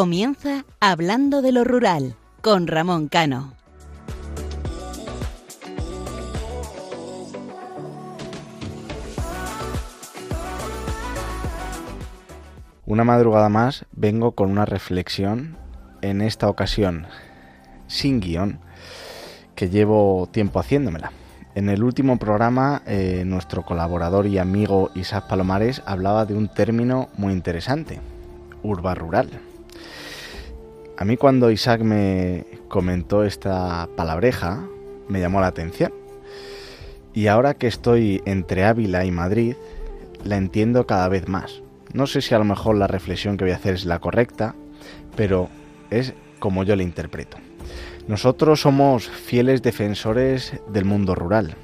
Comienza Hablando de lo Rural con Ramón Cano. Una madrugada más vengo con una reflexión, en esta ocasión sin guion, que llevo tiempo haciéndomela. En el último programa, eh, nuestro colaborador y amigo Isaac Palomares hablaba de un término muy interesante, urba rural. A mí cuando Isaac me comentó esta palabreja, me llamó la atención. Y ahora que estoy entre Ávila y Madrid, la entiendo cada vez más. No sé si a lo mejor la reflexión que voy a hacer es la correcta, pero es como yo la interpreto. Nosotros somos fieles defensores del mundo rural.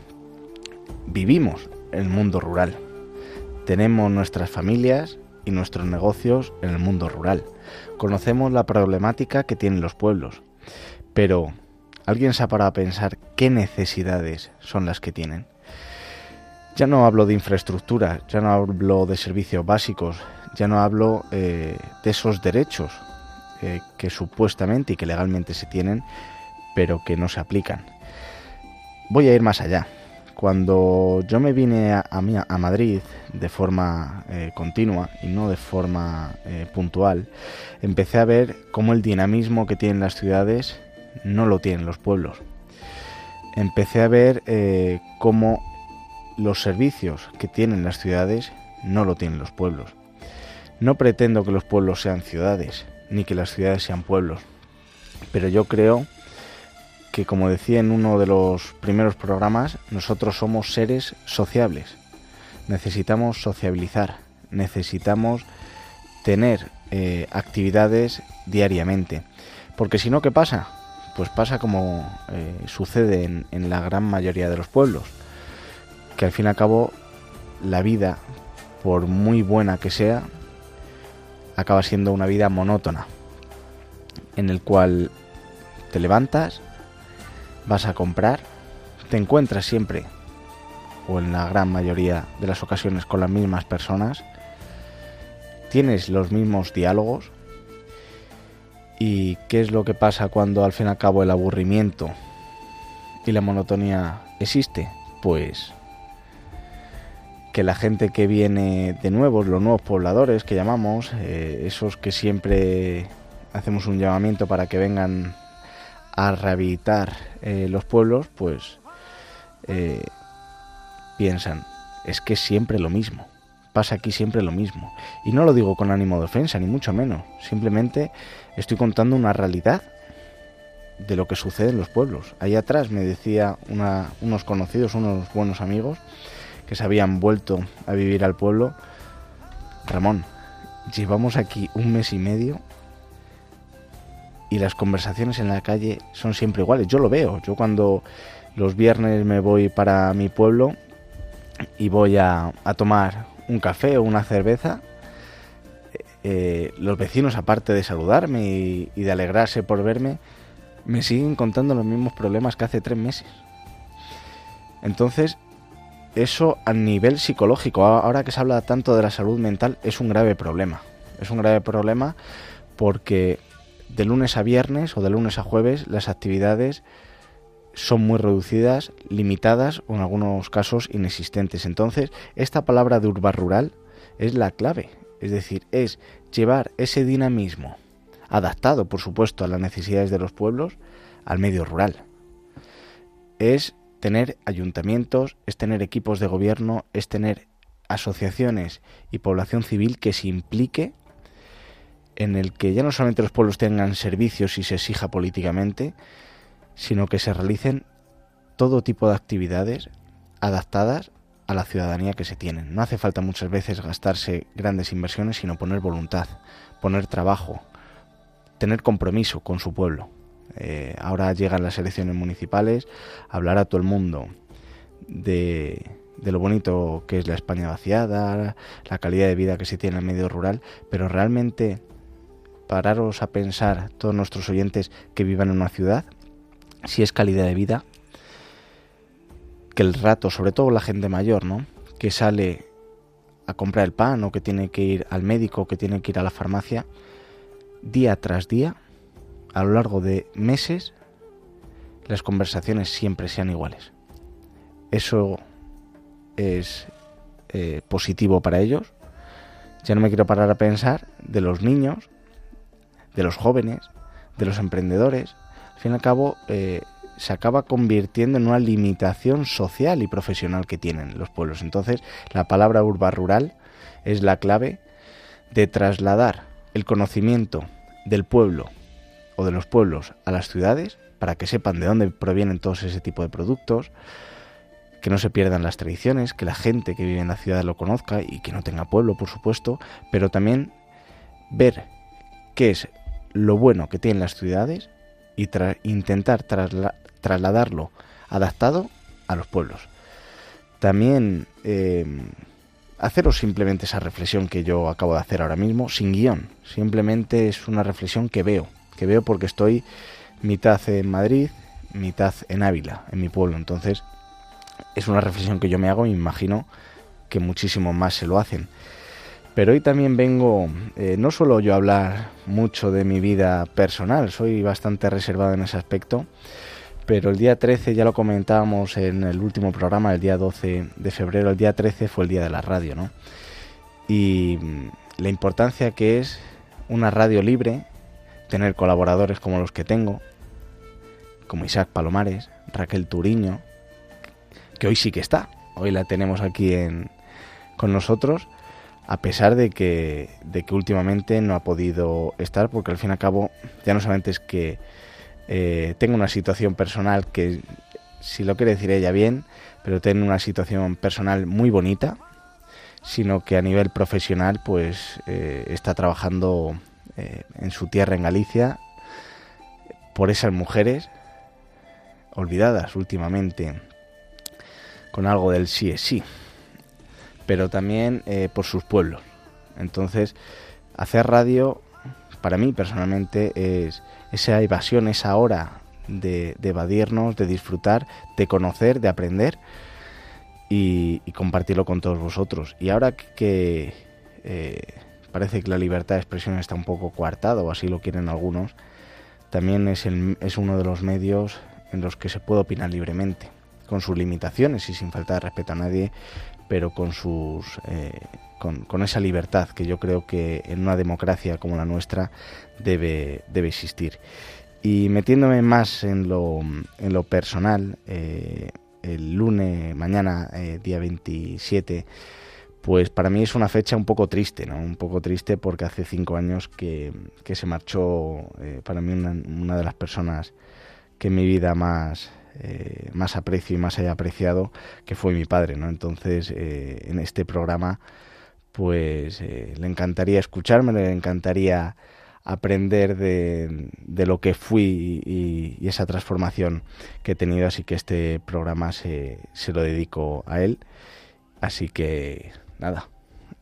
Vivimos el mundo rural. Tenemos nuestras familias y nuestros negocios en el mundo rural conocemos la problemática que tienen los pueblos, pero ¿alguien se ha parado a pensar qué necesidades son las que tienen? Ya no hablo de infraestructura, ya no hablo de servicios básicos, ya no hablo eh, de esos derechos eh, que supuestamente y que legalmente se tienen, pero que no se aplican. Voy a ir más allá. Cuando yo me vine a, a, Madrid de forma eh, continua y no de forma eh, puntual, empecé a ver cómo el dinamismo que tienen las ciudades no lo tienen los pueblos. Empecé a ver eh, cómo los servicios que tienen las ciudades no lo tienen los pueblos. No pretendo que los pueblos sean ciudades, ni que las ciudades sean pueblos, pero yo creo que, como decía en uno de los primeros programas, nosotros somos seres sociables. Necesitamos sociabilizar, necesitamos tener eh, actividades diariamente. Porque si no, ¿qué pasa? Pues pasa como eh, sucede en, en la gran mayoría de los pueblos, que al fin y al cabo la vida, por muy buena que sea, acaba siendo una vida monótona, en el cual te levantas, vas a comprar, te encuentras siempre, o en la gran mayoría de las ocasiones, con las mismas personas, tienes los mismos diálogos, y qué es lo que pasa cuando al fin y al cabo el aburrimiento y la monotonía existe, pues que la gente que viene de nuevos, los nuevos pobladores que llamamos, eh, esos que siempre hacemos un llamamiento para que vengan a rehabilitar eh, los pueblos, pues eh, piensan, es que siempre lo mismo, pasa aquí siempre lo mismo. Y no lo digo con ánimo de ofensa, ni mucho menos, simplemente estoy contando una realidad de lo que sucede en los pueblos. Ahí atrás me decía unos conocidos, unos buenos amigos, que se habían vuelto a vivir al pueblo, Ramón, llevamos aquí un mes y medio y las conversaciones en la calle son siempre iguales. Yo lo veo. Yo cuando los viernes me voy para mi pueblo y voy a, tomar un café o una cerveza, eh, los vecinos, aparte de saludarme y, y, de alegrarse por verme, me siguen contando los mismos problemas que hace tres meses. Entonces, eso a nivel psicológico, ahora que se habla tanto de la salud mental, es un grave problema. Es un grave problema porque de lunes a viernes o de lunes a jueves las actividades son muy reducidas, limitadas o en algunos casos inexistentes. Entonces, esta palabra de urba rural es la clave, es decir, es llevar ese dinamismo adaptado, por supuesto, a las necesidades de los pueblos al medio rural. Es tener ayuntamientos, es tener equipos de gobierno, es tener asociaciones y población civil que se implique en el que ya no solamente los pueblos tengan servicios y se exija políticamente, sino que se realicen todo tipo de actividades adaptadas a la ciudadanía que se tienen. No hace falta muchas veces gastarse grandes inversiones, sino poner voluntad, poner trabajo, tener compromiso con su pueblo. Eh, ahora llegan las elecciones municipales, hablar a todo el mundo de, de lo bonito que es la España vaciada, la calidad de vida que se tiene en el medio rural, pero realmente pararos a pensar, todos nuestros oyentes que vivan en una ciudad, si es calidad de vida, que el rato, sobre todo la gente mayor, ¿no? Que sale a comprar el pan o que tiene que ir al médico, que tiene que ir a la farmacia, día tras día, a lo largo de meses, las conversaciones siempre sean iguales. Eso es eh, positivo para ellos. Ya no me quiero parar a pensar de los niños, de los jóvenes, de los emprendedores. Al fin y al cabo, eh, se acaba convirtiendo en una limitación social y profesional que tienen los pueblos. Entonces, la palabra urba rural es la clave de trasladar el conocimiento del pueblo o de los pueblos a las ciudades para que sepan de dónde provienen todos ese tipo de productos, que no se pierdan las tradiciones, que la gente que vive en la ciudad lo conozca y que no tenga pueblo, por supuesto, pero también ver qué es lo bueno que tienen las ciudades y intentar trasladarlo adaptado a los pueblos. También eh, haceros simplemente esa reflexión que yo acabo de hacer ahora mismo, sin guion. Simplemente es una reflexión que veo, que veo porque estoy mitad en Madrid, mitad en Ávila, en mi pueblo. Entonces, es una reflexión que yo me hago y me imagino que muchísimo más se lo hacen. Pero hoy también vengo, eh, no solo yo a hablar mucho de mi vida personal, soy bastante reservado en ese aspecto, pero el día 13 ya lo comentábamos en el último programa, el día 12 de febrero, el día 13 fue el día de la radio, ¿no? Y mm, la importancia que es una radio libre, tener colaboradores como los que tengo, como Isaac Palomares, Raquel Turiño, que hoy sí que está, hoy la tenemos aquí en, con nosotros, a pesar de que, de que últimamente no ha podido estar, porque al fin y al cabo ya no solamente es que eh, tengo una situación personal que, si lo quiere decir ella bien, pero tengo una situación personal muy bonita, sino que a nivel profesional pues eh, está trabajando eh, en su tierra en Galicia por esas mujeres olvidadas últimamente con algo del sí es sí, pero también por sus pueblos. Entonces, hacer radio para mí personalmente es esa evasión, esa hora de, evadirnos, de disfrutar, de conocer, de aprender y, compartirlo con todos vosotros. Y ahora que eh, parece que la libertad de expresión está un poco coartada, o así lo quieren algunos, también es, es uno de los medios en los que se puede opinar libremente, con sus limitaciones y sin falta de respeto a nadie, pero con sus eh, con, esa libertad que yo creo que en una democracia como la nuestra debe, debe existir. Y metiéndome más en lo, en lo personal, eh, el lunes, mañana, eh, día 27, pues para mí es una fecha un poco triste, ¿no? Un poco triste porque hace cinco años que, se marchó para mí una, una, de las personas que en mi vida más, más aprecio y más haya apreciado, que fue mi padre, ¿no? Entonces, en este programa pues eh, le encantaría escucharme, le encantaría aprender de, lo que fui y, esa transformación que he tenido, así que este programa se, se lo dedico a él. Así que nada,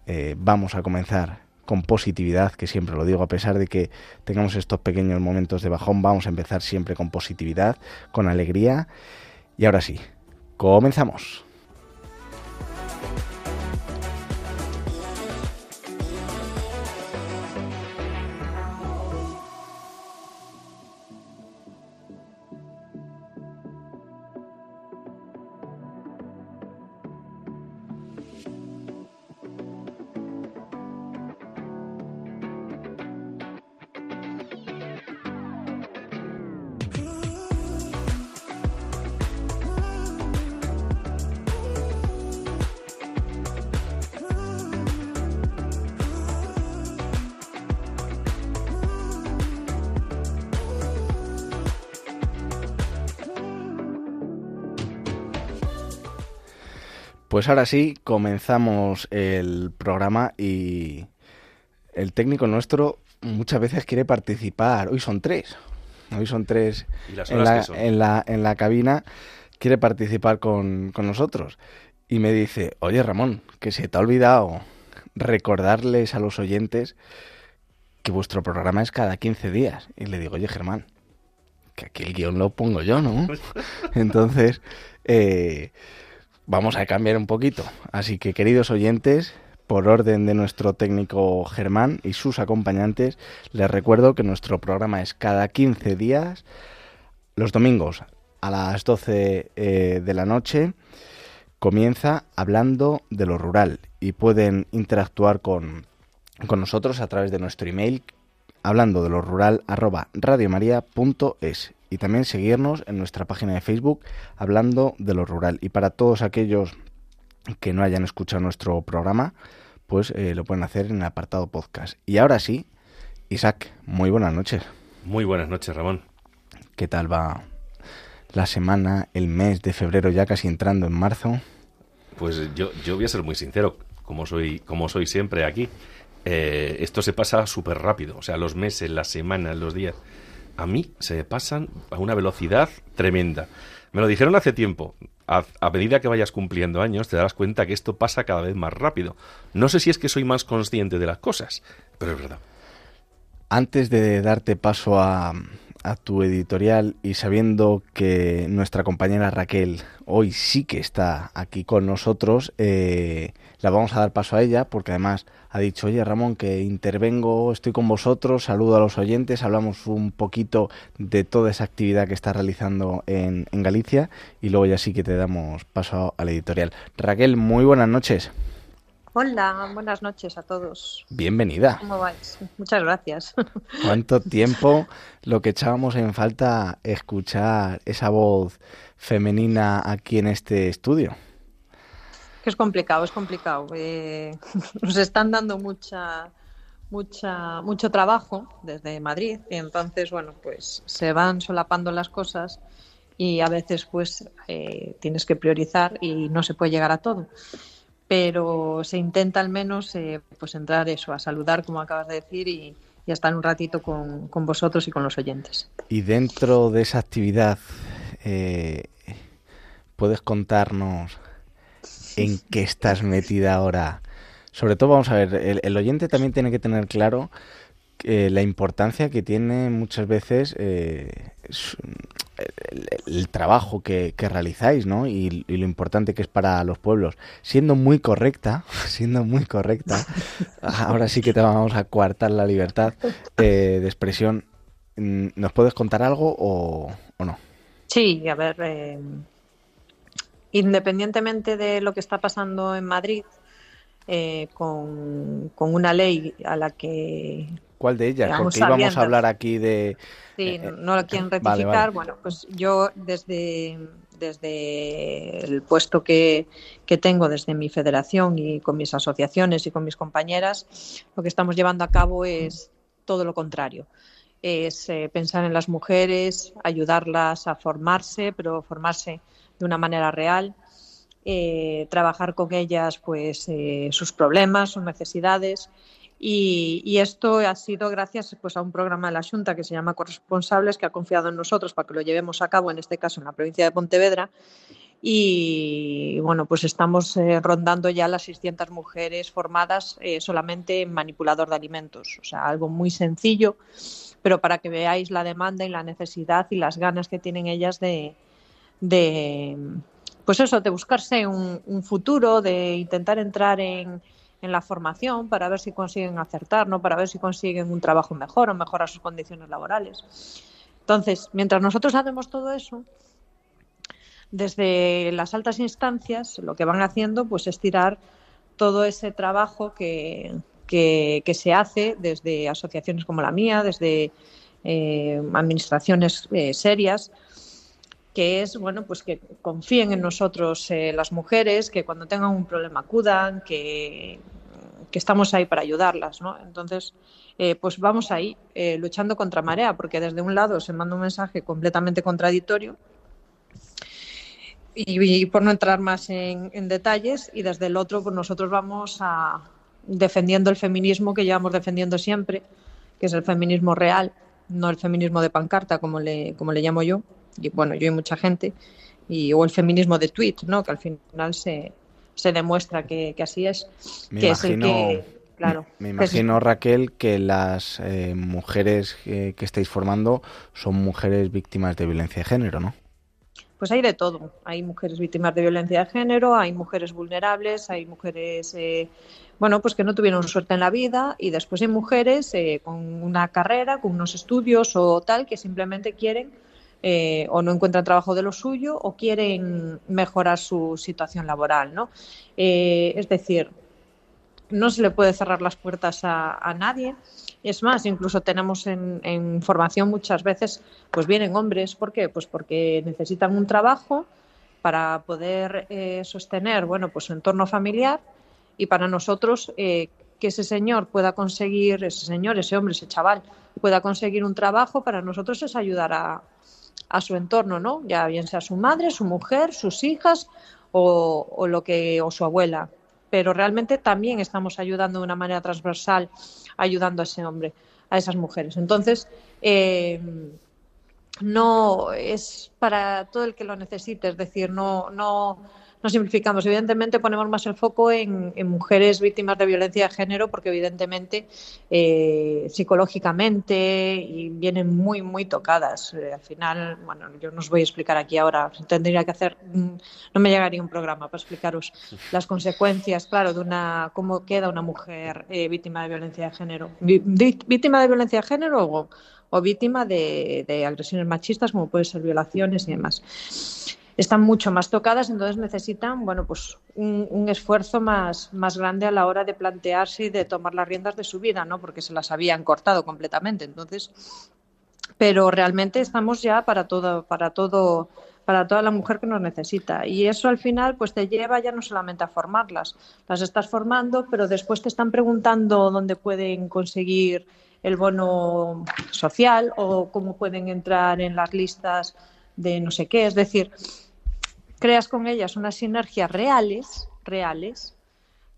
eh, vamos a comenzar con positividad, que siempre lo digo, a pesar de que tengamos estos pequeños momentos de bajón, vamos a empezar siempre con positividad, con alegría. Y ahora sí, comenzamos. Pues ahora sí, comenzamos el programa y el técnico nuestro muchas veces quiere participar. Hoy son tres. Hoy son tres en, la, en, la, cabina. Quiere participar con, con nosotros. Y me dice, oye Ramón, que se te ha olvidado recordarles a los oyentes que vuestro programa es cada 15 días. Y le digo, oye Germán, que aquí el guion lo pongo yo, ¿no? Entonces, eh, vamos a cambiar un poquito. Así que, queridos oyentes, por orden de nuestro técnico Germán y sus acompañantes, les recuerdo que nuestro programa es cada 15 días, los domingos a las 12 eh, de la noche. Comienza hablando de lo rural y pueden interactuar con, con nosotros a través de nuestro email hablando de lo rural arroba radiomaria.es y también seguirnos en nuestra página de Facebook hablando de lo rural. Y para todos aquellos que no hayan escuchado nuestro programa, pues eh, lo pueden hacer en el apartado podcast. Y ahora sí, Isaac, muy buenas noches. Muy buenas noches, Ramón. ¿Qué tal va la semana, el mes de febrero ya casi entrando en marzo? Pues yo, yo voy a ser muy sincero, como soy, como soy siempre aquí. Eh, esto se pasa súper rápido. O sea, los meses, las semanas, los días. A mí se pasan a una velocidad tremenda. Me lo dijeron hace tiempo. A, a, medida que vayas cumpliendo años, te darás cuenta que esto pasa cada vez más rápido. No sé si es que soy más consciente de las cosas, pero es verdad. Antes de darte paso a, a tu editorial y sabiendo que nuestra compañera Raquel hoy sí que está aquí con nosotros, eh, la vamos a dar paso a ella porque además ha dicho, oye Ramón, que intervengo, estoy con vosotros, saludo a los oyentes, hablamos un poquito de toda esa actividad que está realizando en, en Galicia y luego ya sí que te damos paso a la editorial. Raquel, muy buenas noches. Hola, buenas noches a todos. Bienvenida. ¿Cómo vais? Muchas gracias. ¿Cuánto tiempo lo que echábamos en falta escuchar esa voz femenina aquí en este estudio? Que es complicado, es complicado. Eh, nos están dando mucha, mucha, mucho trabajo desde Madrid y entonces, bueno, pues se van solapando las cosas y a veces pues eh, tienes que priorizar y no se puede llegar a todo pero se intenta al menos eh, pues entrar eso, a saludar, como acabas de decir, y, y a estar un ratito con, con, vosotros y con los oyentes. Y dentro de esa actividad, eh, ¿puedes contarnos en qué estás metida ahora? Sobre todo, vamos a ver, el, oyente también tiene que tener claro eh, la importancia que tiene muchas veces eh, el, trabajo que, realizáis, ¿no? Y, lo importante que es para los pueblos. Siendo muy correcta, siendo muy correcta, ahora sí que te vamos a coartar la libertad eh, de expresión. ¿Nos puedes contar algo o, o no? Sí, a ver, eh, independientemente de lo que está pasando en Madrid, eh, con, con, una ley a la que ¿Cuál de ellas? Porque íbamos abiertas. a hablar aquí de... Sí, eh, no lo quieren rectificar. Vale, vale. Bueno, pues yo desde, desde el puesto que, que, tengo, desde mi federación y con mis asociaciones y con mis compañeras, lo que estamos llevando a cabo es todo lo contrario. Es eh, pensar en las mujeres, ayudarlas a formarse, pero formarse de una manera real, eh, trabajar con ellas pues eh, sus problemas, sus necesidades y, esto ha sido gracias pues, a un programa de la Junta que se llama Corresponsables, que ha confiado en nosotros para que lo llevemos a cabo, en este caso en la provincia de Pontevedra. Y bueno, pues estamos eh, rondando ya las 600 mujeres formadas eh, solamente en manipulador de alimentos. O sea, algo muy sencillo, pero para que veáis la demanda y la necesidad y las ganas que tienen ellas de, de pues eso, de buscarse un, un futuro, de intentar entrar en, en la formación para ver si consiguen acertar, ¿no? para ver si consiguen un trabajo mejor o mejorar sus condiciones laborales. Entonces, mientras nosotros hacemos todo eso, desde las altas instancias lo que van haciendo pues es tirar todo ese trabajo que, que, se hace desde asociaciones como la mía, desde eh, administraciones eh, serias, que es bueno pues que confíen en nosotros eh, las mujeres, que cuando tengan un problema acudan, que, que estamos ahí para ayudarlas, ¿no? Entonces, eh, pues vamos ahí eh, luchando contra marea, porque desde un lado se manda un mensaje completamente contradictorio y, por no entrar más en, en, detalles, y desde el otro, pues nosotros vamos a defendiendo el feminismo que llevamos defendiendo siempre, que es el feminismo real, no el feminismo de pancarta, como le, como le llamo yo, y bueno, yo y mucha gente, y, o el feminismo de tweet, ¿no? que al final se, se demuestra que, que así es, me que imagino, es el que... Claro, me imagino, Raquel, que las eh, mujeres que, que, estáis formando son mujeres víctimas de violencia de género, ¿no? pues hay de todo. Hay mujeres víctimas de violencia de género, hay mujeres vulnerables, hay mujeres, eh, bueno, pues que no tuvieron suerte en la vida y después hay mujeres eh, con una carrera, con unos estudios o tal que simplemente quieren eh, o no encuentran trabajo de lo suyo o quieren mejorar su situación laboral, ¿no? es decir, no se le puede cerrar las puertas a, nadie. Es más, incluso tenemos en, formación muchas veces, pues vienen hombres, ¿por qué? Pues porque necesitan un trabajo para poder eh, sostener, bueno, pues su entorno familiar y para nosotros eh, que ese señor pueda conseguir, ese señor, ese hombre, ese chaval pueda conseguir un trabajo, para nosotros es ayudar a, a su entorno, ¿no? Ya bien sea su madre, su mujer, sus hijas o, o lo que o su abuela pero realmente también estamos ayudando de una manera transversal, ayudando a ese hombre, a esas mujeres. Entonces, eh, no es para todo el que lo necesite, es decir, no, no no simplificamos. Evidentemente ponemos más el foco en, mujeres víctimas de violencia de género porque evidentemente eh, psicológicamente y vienen muy, muy tocadas. Eh, al final, bueno, yo no os voy a explicar aquí ahora, tendría que hacer, mm, no me llegaría un programa para explicaros las consecuencias, claro, de una, cómo queda una mujer eh, víctima de violencia de género. Víctima de violencia de género o, o víctima de, de agresiones machistas como pueden ser violaciones y demás están mucho más tocadas, entonces necesitan bueno, pues un, esfuerzo más, más grande a la hora de plantearse y de tomar las riendas de su vida, ¿no? porque se las habían cortado completamente. Entonces, pero realmente estamos ya para todo, para todo, para toda la mujer que nos necesita. Y eso al final pues te lleva ya no solamente a formarlas, las estás formando, pero después te están preguntando dónde pueden conseguir el bono social o cómo pueden entrar en las listas de no sé qué. Es decir, creas con ellas unas sinergias reales, reales,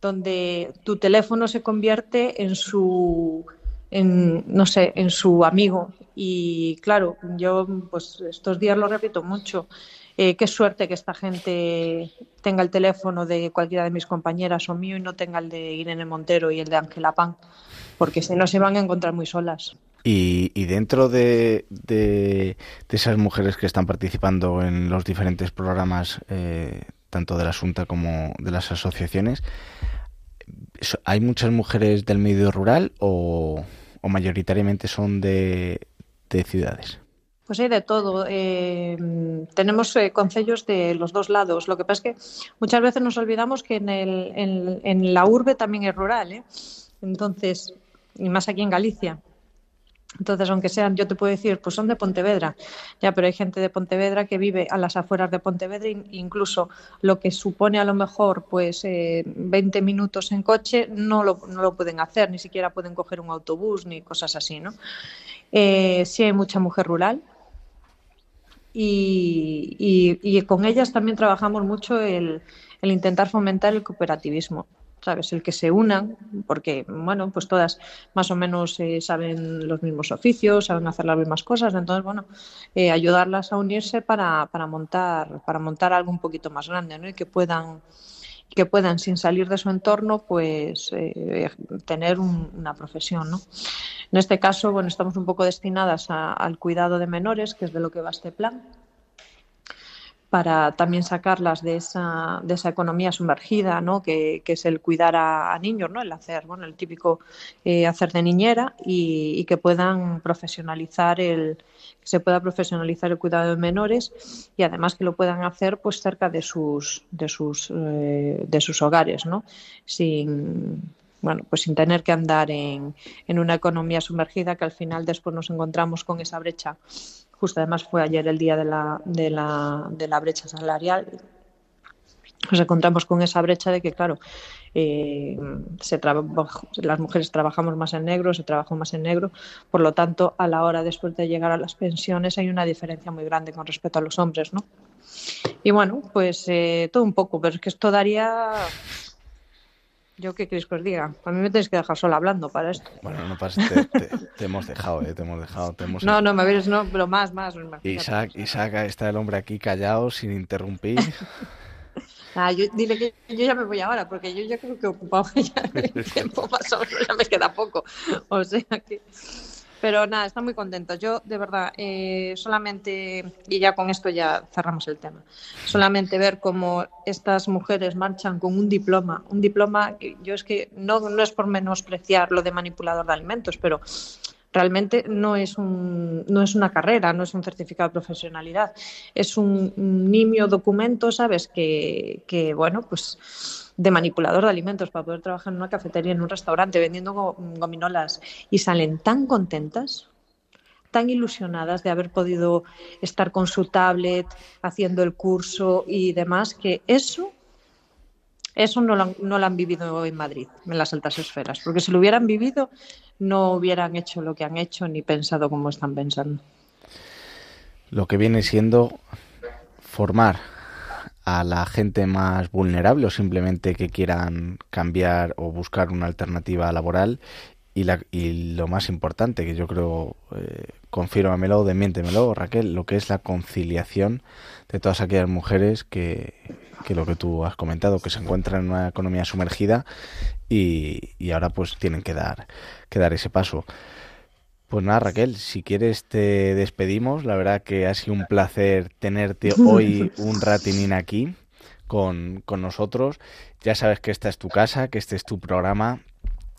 donde tu teléfono se convierte en su, en, no sé, en su amigo. Y claro, yo pues estos días lo repito mucho. Eh, qué suerte que esta gente tenga el teléfono de cualquiera de mis compañeras o mío y no tenga el de Irene Montero y el de Ángela Pan, porque si no se van a encontrar muy solas. Y, dentro de, de, esas mujeres que están participando en los diferentes programas, eh, tanto de la Asunta como de las asociaciones, ¿hay muchas mujeres del medio rural o, mayoritariamente son de, ciudades? Pues hay de todo. Eh, tenemos eh, concellos de los dos lados. Lo que pasa es que muchas veces nos olvidamos que en, el, en, en la urbe también es rural. ¿eh? Entonces, y más aquí en Galicia. Entonces, aunque sean, yo te puedo decir, pues son de Pontevedra, ya, pero hay gente de Pontevedra que vive a las afueras de Pontevedra, incluso lo que supone a lo mejor pues eh, 20 minutos en coche, no lo, no lo pueden hacer, ni siquiera pueden coger un autobús ni cosas así, ¿no? Eh, sí hay mucha mujer rural y, y, con ellas también trabajamos mucho el, el intentar fomentar el cooperativismo. ¿Sabes? El que se unan, porque, bueno, pues todas más o menos eh, saben los mismos oficios, saben hacer las mismas cosas, entonces, bueno, eh, ayudarlas a unirse para, para, montar, para montar algo un poquito más grande, ¿no? Y que puedan que puedan sin salir de su entorno pues eh, tener una profesión ¿no? en este caso bueno estamos un poco destinadas al cuidado de menores que es de lo que va este plan para también sacarlas de esa, de esa economía sumergida, ¿no? que, que es el cuidar a, niños, ¿no? el hacer, bueno, el típico eh, hacer de niñera y, que puedan profesionalizar el que se pueda profesionalizar el cuidado de menores y además que lo puedan hacer pues cerca de sus de sus eh, de sus hogares, ¿no? Sin bueno, pues sin tener que andar en, en una economía sumergida que al final después nos encontramos con esa brecha justo además fue ayer el día de la, de la, de la brecha salarial, nos encontramos con esa brecha de que, claro, eh, las mujeres trabajamos más en negro, se trabaja más en negro, por lo tanto, a la hora después de llegar a las pensiones hay una diferencia muy grande con respecto a los hombres, ¿no? Y bueno, pues eh, todo un poco, pero es que esto daría ¿Yo qué queréis que os diga? A mí me tenéis que dejar sola hablando para esto. Bueno, no pasa, te, te, hemos dejado, ¿eh? Te hemos dejado. Te hemos... No, no, me ves, no, pero más, más. Isaac, Isaac, está el hombre aquí callado, sin interrumpir. Ah, yo, dile que yo ya me voy ahora, porque yo ya creo que he ocupado ya el tiempo más o menos, ya me queda poco. O sea que... Pero nada, están muy contentos. Yo, de verdad, eh, solamente, y ya con esto ya cerramos el tema, solamente ver cómo estas mujeres marchan con un diploma, un diploma, yo es que no, no es por menospreciar lo de manipulador de alimentos, pero realmente no es, un, no es una carrera, no es un certificado de profesionalidad, es un, nimio documento, ¿sabes? Que, que, bueno, pues de manipulador de alimentos para poder trabajar en una cafetería, en un restaurante, vendiendo gominolas y salen tan contentas, tan ilusionadas de haber podido estar con su tablet, haciendo el curso y demás, que eso, eso no lo, no lo han vivido en Madrid, en las altas esferas, porque si lo hubieran vivido no hubieran hecho lo que han hecho ni pensado como están pensando. Lo que viene siendo formar a la gente más vulnerable o simplemente que quieran cambiar o buscar una alternativa laboral y, la, y lo más importante que yo creo, eh, confírmamelo, demiéntemelo Raquel, lo que es la conciliación de todas aquellas mujeres que, que lo que tú has comentado, que se encuentran en una economía sumergida y, y ahora pues tienen que dar, que dar ese paso. Pues nada, Raquel, si quieres te despedimos. La verdad que ha sido un placer tenerte hoy un ratinín aquí con, con nosotros. Ya sabes que esta es tu casa, que este es tu programa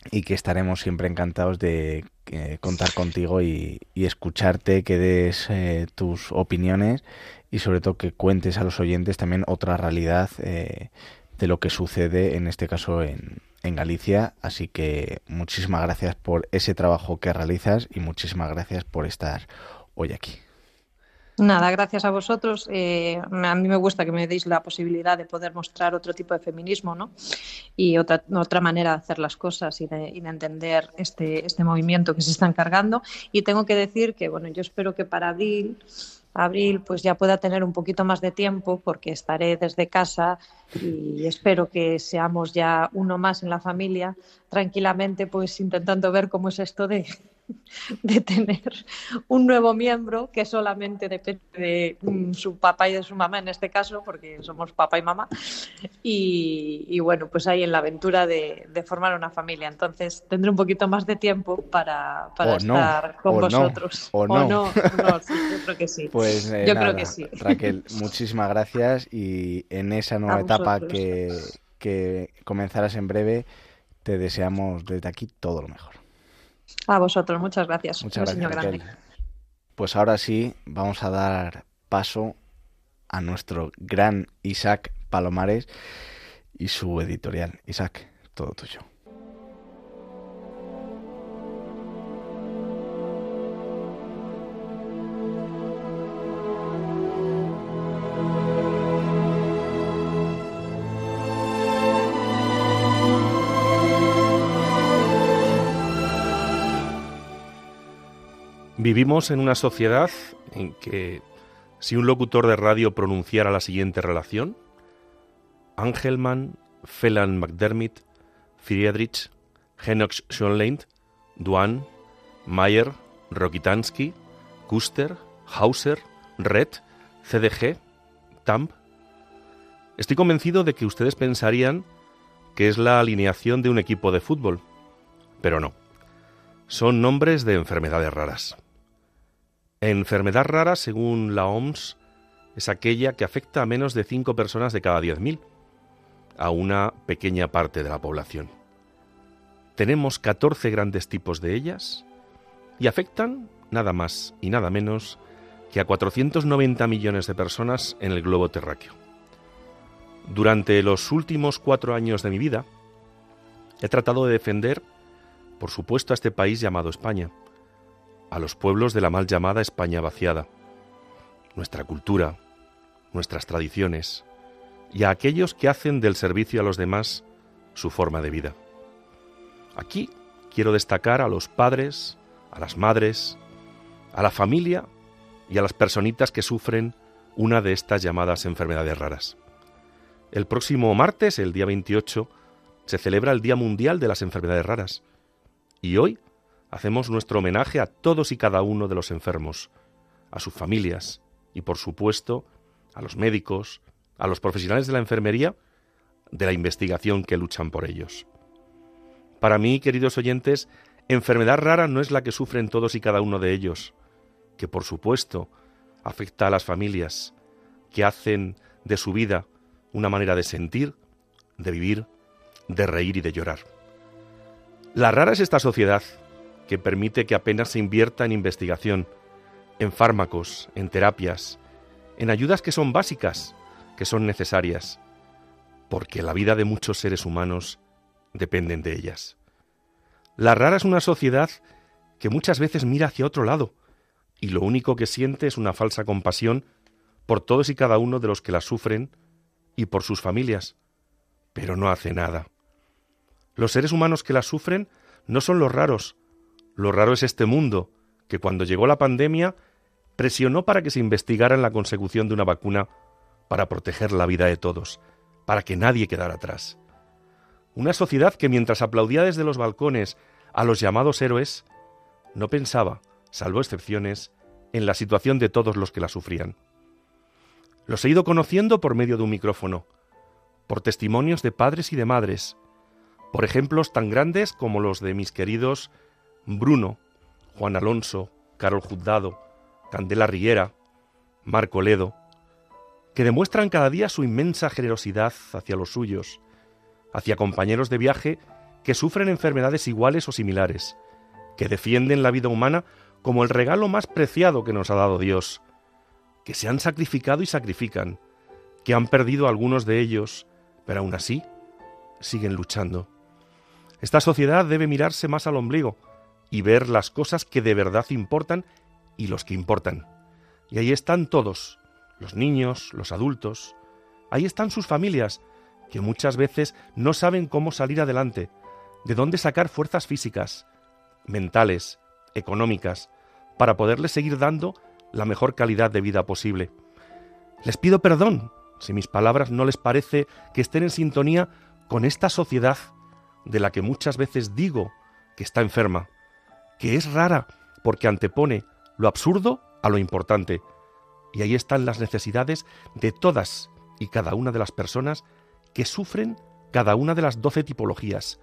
y que estaremos siempre encantados de eh, contar contigo y, y, escucharte, que des eh, tus opiniones y sobre todo que cuentes a los oyentes también otra realidad eh, de lo que sucede en este caso en, en Galicia. Así que muchísimas gracias por ese trabajo que realizas y muchísimas gracias por estar hoy aquí. Nada, gracias a vosotros. Eh, a mí me gusta que me deis la posibilidad de poder mostrar otro tipo de feminismo ¿no? y otra, otra manera de hacer las cosas y de, entender este, este movimiento que se está encargando. Y tengo que decir que, bueno, yo espero que para abril abril pues ya pueda tener un poquito más de tiempo porque estaré desde casa y espero que seamos ya uno más en la familia tranquilamente pues intentando ver cómo es esto de de tener un nuevo miembro que solamente depende de mm, su papá y de su mamá en este caso, porque somos papá y mamá, y, bueno, pues ahí en la aventura de, formar una familia. Entonces tendré un poquito más de tiempo para, estar con vosotros. o, no. no, yo creo que sí. Pues eh, yo creo que sí. Raquel, muchísimas gracias y en esa nueva etapa que, que comenzarás en breve, te deseamos desde aquí todo lo mejor. A vosotros, muchas gracias. Muchas gracias, grande. Pues ahora sí, vamos a dar paso a nuestro gran Isaac Palomares y su editorial. Isaac, todo tuyo. Vivimos en una sociedad en que si un locutor de radio pronunciara la siguiente relación, Angelman, Phelan McDermott, Friedrich, Henoch Schönlein, Duan, Mayer, Rokitansky, Kuster, Hauser, Red, CDG, Tamp. Estoy convencido de que ustedes pensarían que es la alineación de un equipo de fútbol, pero no. Son nombres de enfermedades raras. Enfermedad rara, según la OMS, es aquella que afecta a menos de 5 personas de cada 10.000, a una pequeña parte de la población. Tenemos 14 grandes tipos de ellas y afectan nada más y nada menos que a 490 millones de personas en el globo terráqueo. Durante los últimos cuatro años de mi vida, he tratado de defender, por supuesto, a este país llamado España, a los pueblos de la mal llamada España vaciada, nuestra cultura, nuestras tradiciones y a aquellos que hacen del servicio a los demás su forma de vida. Aquí quiero destacar a los padres, a las madres, a la familia y a las personitas que sufren una de estas llamadas enfermedades raras. El próximo martes, el día 28, se celebra el Día Mundial de las Enfermedades Raras. Y hoy hacemos nuestro homenaje a todos y cada uno de los enfermos, a sus familias y, por supuesto, a los médicos, a los profesionales de la enfermería, de la investigación que luchan por ellos. Para mí, queridos oyentes, Enfermedad rara no es la que sufren todos y cada uno de ellos, que por supuesto afecta a las familias, que hacen de su vida una manera de sentir, de vivir, de reír y de llorar. La rara es esta sociedad que permite que apenas se invierta en investigación, en fármacos, en terapias, en ayudas que son básicas, que son necesarias, porque la vida de muchos seres humanos dependen de ellas. La rara es una sociedad que muchas veces mira hacia otro lado y lo único que siente es una falsa compasión por todos y cada uno de los que la sufren y por sus familias, pero no hace nada. Los seres humanos que la sufren no son los raros, lo raro es este mundo, que cuando llegó la pandemia presionó para que se investigara en la consecución de una vacuna para proteger la vida de todos, para que nadie quedara atrás. Una sociedad que mientras aplaudía desde los balcones a los llamados héroes, no pensaba, salvo excepciones, en la situación de todos los que la sufrían. Los he ido conociendo por medio de un micrófono, por testimonios de padres y de madres, por ejemplos tan grandes como los de mis queridos Bruno, Juan Alonso, Carol Juzgado, Candela Riera, Marco Ledo, que demuestran cada día su inmensa generosidad hacia los suyos, hacia compañeros de viaje que sufren enfermedades iguales o similares, que defienden la vida humana como el regalo más preciado que nos ha dado Dios, que se han sacrificado y sacrifican, que han perdido algunos de ellos, pero aún así siguen luchando. Esta sociedad debe mirarse más al ombligo y ver las cosas que de verdad importan y los que importan. Y ahí están todos, los niños, los adultos, ahí están sus familias, que muchas veces no saben cómo salir adelante, de dónde sacar fuerzas físicas, mentales, económicas, para poderles seguir dando la mejor calidad de vida posible. Les pido perdón si mis palabras no les parece que estén en sintonía con esta sociedad de la que muchas veces digo que está enferma, que es rara porque antepone lo absurdo a lo importante. Y ahí están las necesidades de todas y cada una de las personas que sufren cada una de las doce tipologías,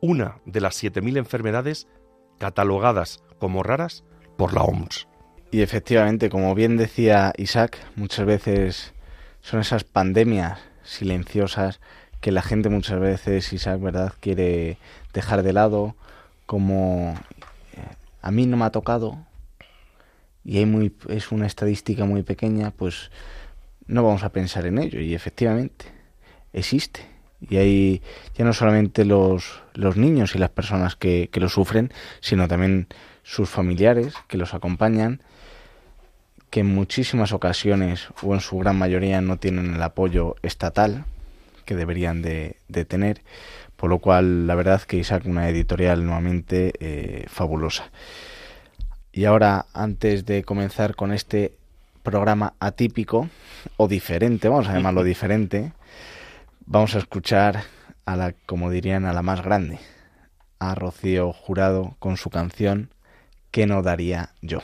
una de las siete mil enfermedades catalogadas como raras por la OMS. Y efectivamente, como bien decía Isaac, muchas veces son esas pandemias silenciosas que la gente muchas veces, Isaac, ¿verdad?, quiere dejar de lado, como a mí no me ha tocado y hay muy, es una estadística muy pequeña, pues no vamos a pensar en ello. Y efectivamente, existe. Y hay ya no solamente los, niños y las personas que lo sufren, sino también sus familiares que los acompañan, que en muchísimas ocasiones o en su gran mayoría no tienen el apoyo estatal que deberían de, tener, por lo cual la verdad que Isaac una editorial nuevamente eh, fabulosa. Y ahora, antes de comenzar con este programa atípico o diferente, vamos a llamarlo diferente, vamos a escuchar a la, como dirían, a la más grande, a Rocío Jurado con su canción ¿Qué no daría yo?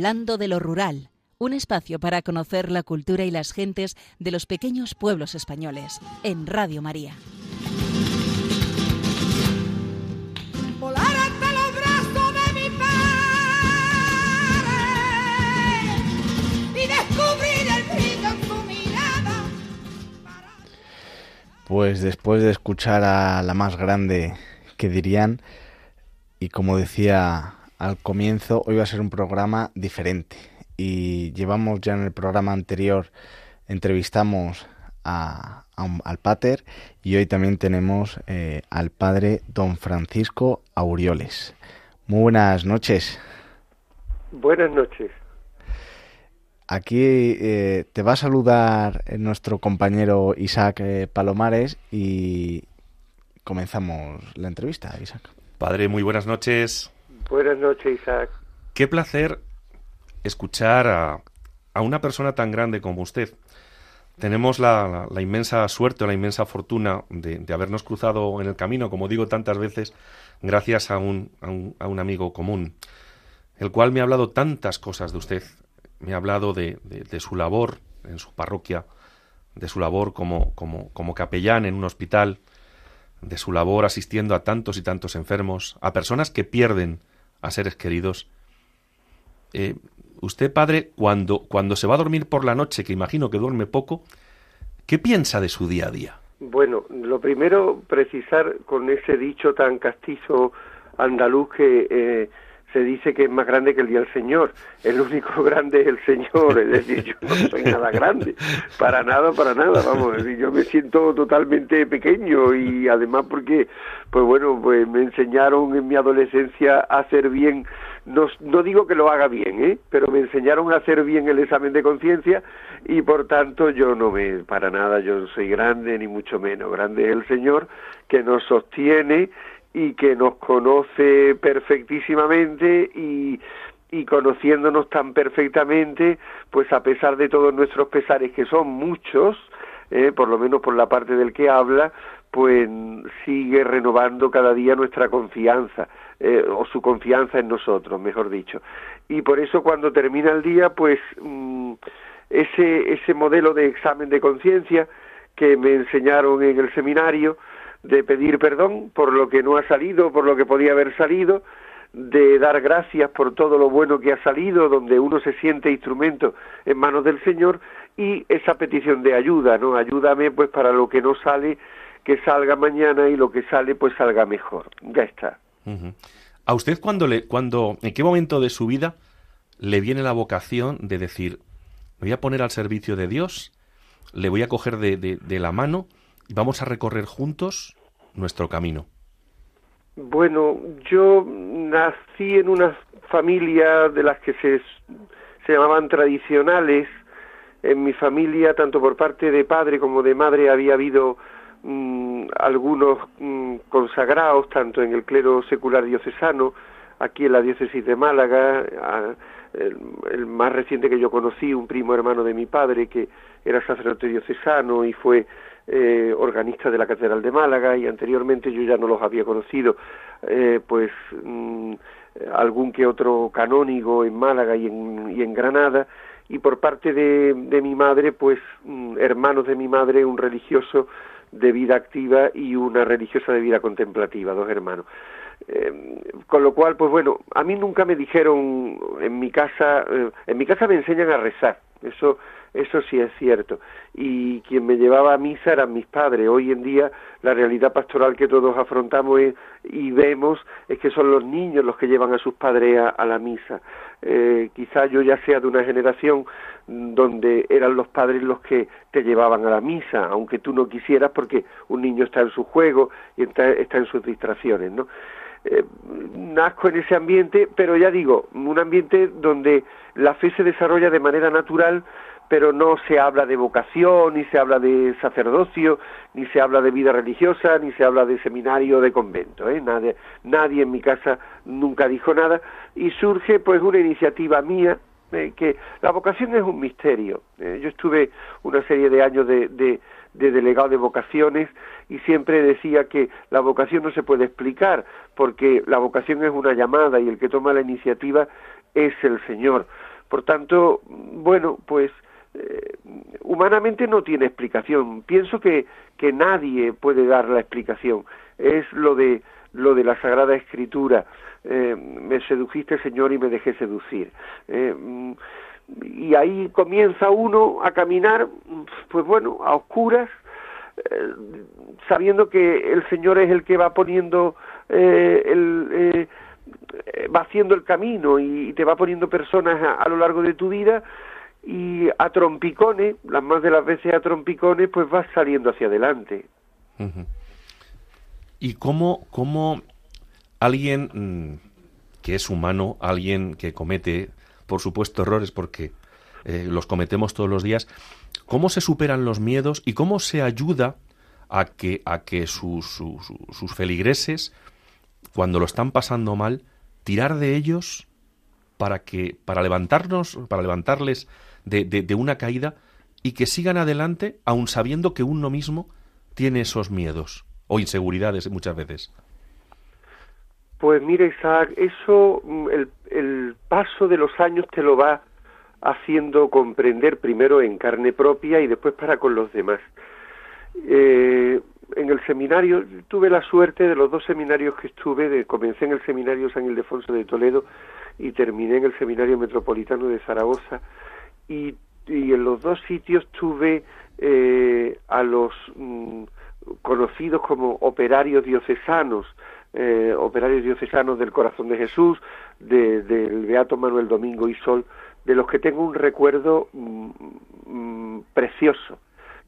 Hablando de lo rural, un espacio para conocer la cultura y las gentes de los pequeños pueblos españoles, en Radio María. Pues después de escuchar a la más grande que dirían, y como decía al comienzo, hoy va a ser un programa diferente. Y llevamos ya en el programa anterior, entrevistamos a, al pater y hoy también tenemos eh, al padre don Francisco Aurioles. Muy buenas noches. Buenas noches. Aquí eh, te va a saludar nuestro compañero Isaac eh, Palomares y comenzamos la entrevista, Isaac. Padre, muy buenas noches. Buenas noches, Isaac. Qué placer escuchar a, a una persona tan grande como usted. Tenemos la, inmensa suerte o la inmensa fortuna de, habernos cruzado en el camino, como digo tantas veces, gracias a un, a un, a un amigo común, el cual me ha hablado tantas cosas de usted, me ha hablado de, de, su labor en su parroquia, de su labor como, como, como capellán en un hospital, de su labor asistiendo a tantos y tantos enfermos, a personas que pierden a seres queridos. Eh, usted, padre, cuando, cuando se va a dormir por la noche, que imagino que duerme poco, ¿qué piensa de su día a día? Bueno, lo primero, precisar con ese dicho tan castizo andaluz que eh, se dice que es más grande que el día del Señor. El único grande es el Señor, es decir, yo no soy nada grande, para nada, para nada, vamos, yo me siento totalmente pequeño y además porque, pues bueno, pues me enseñaron en mi adolescencia a hacer bien, no, no digo que lo haga bien, ¿eh? pero me enseñaron a hacer bien el examen de conciencia y por tanto yo no me, para nada, yo no soy grande ni mucho menos, grande es el Señor que nos sostiene y que nos conoce perfectísimamente y, conociéndonos tan perfectamente, pues a pesar de todos nuestros pesares, que son muchos, eh, por lo menos por la parte del que habla, pues sigue renovando cada día nuestra confianza, eh, o su confianza en nosotros, mejor dicho. Y por eso cuando termina el día, pues mm, ese, ese modelo de examen de conciencia que me enseñaron en el seminario, de pedir perdón por lo que no ha salido, por lo que podía haber salido, de dar gracias por todo lo bueno que ha salido, donde uno se siente instrumento en manos del Señor y esa petición de ayuda, ¿no? Ayúdame pues para lo que no sale, que salga mañana y lo que sale pues salga mejor. Ya está. ¿A usted cuando le, cuando, en qué momento de su vida le viene la vocación de decir, me voy a poner al servicio de Dios, le voy a coger de, de la mano vamos a recorrer juntos nuestro camino. Bueno, yo nací en una familia de las que se, se llamaban tradicionales. En mi familia, tanto por parte de padre como de madre, había habido mm, algunos mm, consagrados, tanto en el clero secular diocesano, aquí en la diócesis de Málaga, el, el, más reciente que yo conocí, un primo hermano de mi padre, que era sacerdote diocesano y fue eh, organista de la Catedral de Málaga y anteriormente yo ya no los había conocido, eh, pues mm, algún que otro canónigo en Málaga y en, Granada y por parte de, de mi madre, pues mm, hermanos de mi madre, un religioso de vida activa y una religiosa de vida contemplativa, dos hermanos. Eh, con lo cual, pues bueno, a mí nunca me dijeron en mi casa, eh, en mi casa me enseñan a rezar, eso eso sí es cierto. Y quien me llevaba a misa eran mis padres. Hoy en día la realidad pastoral que todos afrontamos y vemos es que son los niños los que llevan a sus padres a, la misa. Eh, quizá yo ya sea de una generación donde eran los padres los que te llevaban a la misa, aunque tú no quisieras porque un niño está en su juego y está, está en sus distracciones, ¿no? Eh, nazco en ese ambiente, pero ya digo, un ambiente donde la fe se desarrolla de manera natural pero no se habla de vocación, ni se habla de sacerdocio, ni se habla de vida religiosa, ni se habla de seminario de convento. ¿eh? Nadie, nadie en mi casa nunca dijo nada y surge pues una iniciativa mía eh, que la vocación es un misterio. Eh, yo estuve una serie de años de, de delegado de vocaciones y siempre decía que la vocación no se puede explicar porque la vocación es una llamada y el que toma la iniciativa es el Señor. Por tanto, bueno, pues eh, humanamente no tiene explicación. Pienso que, que nadie puede dar la explicación. Es lo de lo de la Sagrada Escritura. Eh, me sedujiste, Señor, y me dejé seducir. Eh, y ahí comienza uno a caminar, pues bueno, a oscuras, sabiendo que el Señor es el que va poniendo el va haciendo el camino y te va poniendo personas a, lo largo de tu vida y a trompicones, las más de las veces a trompicones, pues vas saliendo hacia adelante. ¿Y cómo, cómo alguien mm, que es humano, alguien que comete, por supuesto, errores, porque eh, los cometemos todos los días, cómo se superan los miedos y cómo se ayuda a que, a que sus, sus feligreses, cuando lo están pasando mal, tirar de ellos para que para levantarnos, para levantarles de, de, una caída y que sigan adelante, aun sabiendo que uno mismo tiene esos miedos o inseguridades muchas veces. Pues mira, Isaac, eso, mm, el, el paso de los años te lo va haciendo comprender primero en carne propia y después para con los demás. Eh, en el seminario, tuve la suerte de los dos seminarios que estuve, de, comencé en el seminario San Ildefonso de Toledo y terminé en el seminario metropolitano de Zaragoza y, en los dos sitios tuve eh, a los mm, conocidos como operarios diocesanos, eh, operarios diocesanos del corazón de Jesús, del Beato Manuel Domingo y Sol, de los que tengo un recuerdo mm, mm, precioso,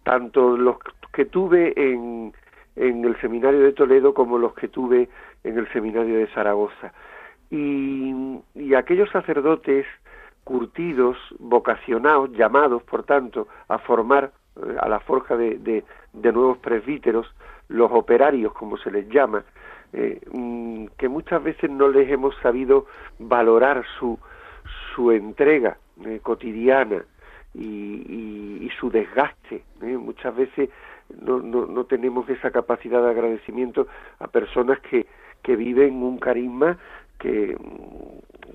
tanto los que tuve en, en el seminario de Toledo como los que tuve en el seminario de Zaragoza. Y, y aquellos sacerdotes curtidos, vocacionados, llamados, por tanto, a formar eh, a la forja de, de, nuevos presbíteros, los operarios, como se les llama, eh, mm, que muchas veces no les hemos sabido valorar su, su entrega eh, cotidiana, y, su desgaste. Muchas veces no, no, no, tenemos esa capacidad de agradecimiento a personas que, que viven un carisma que,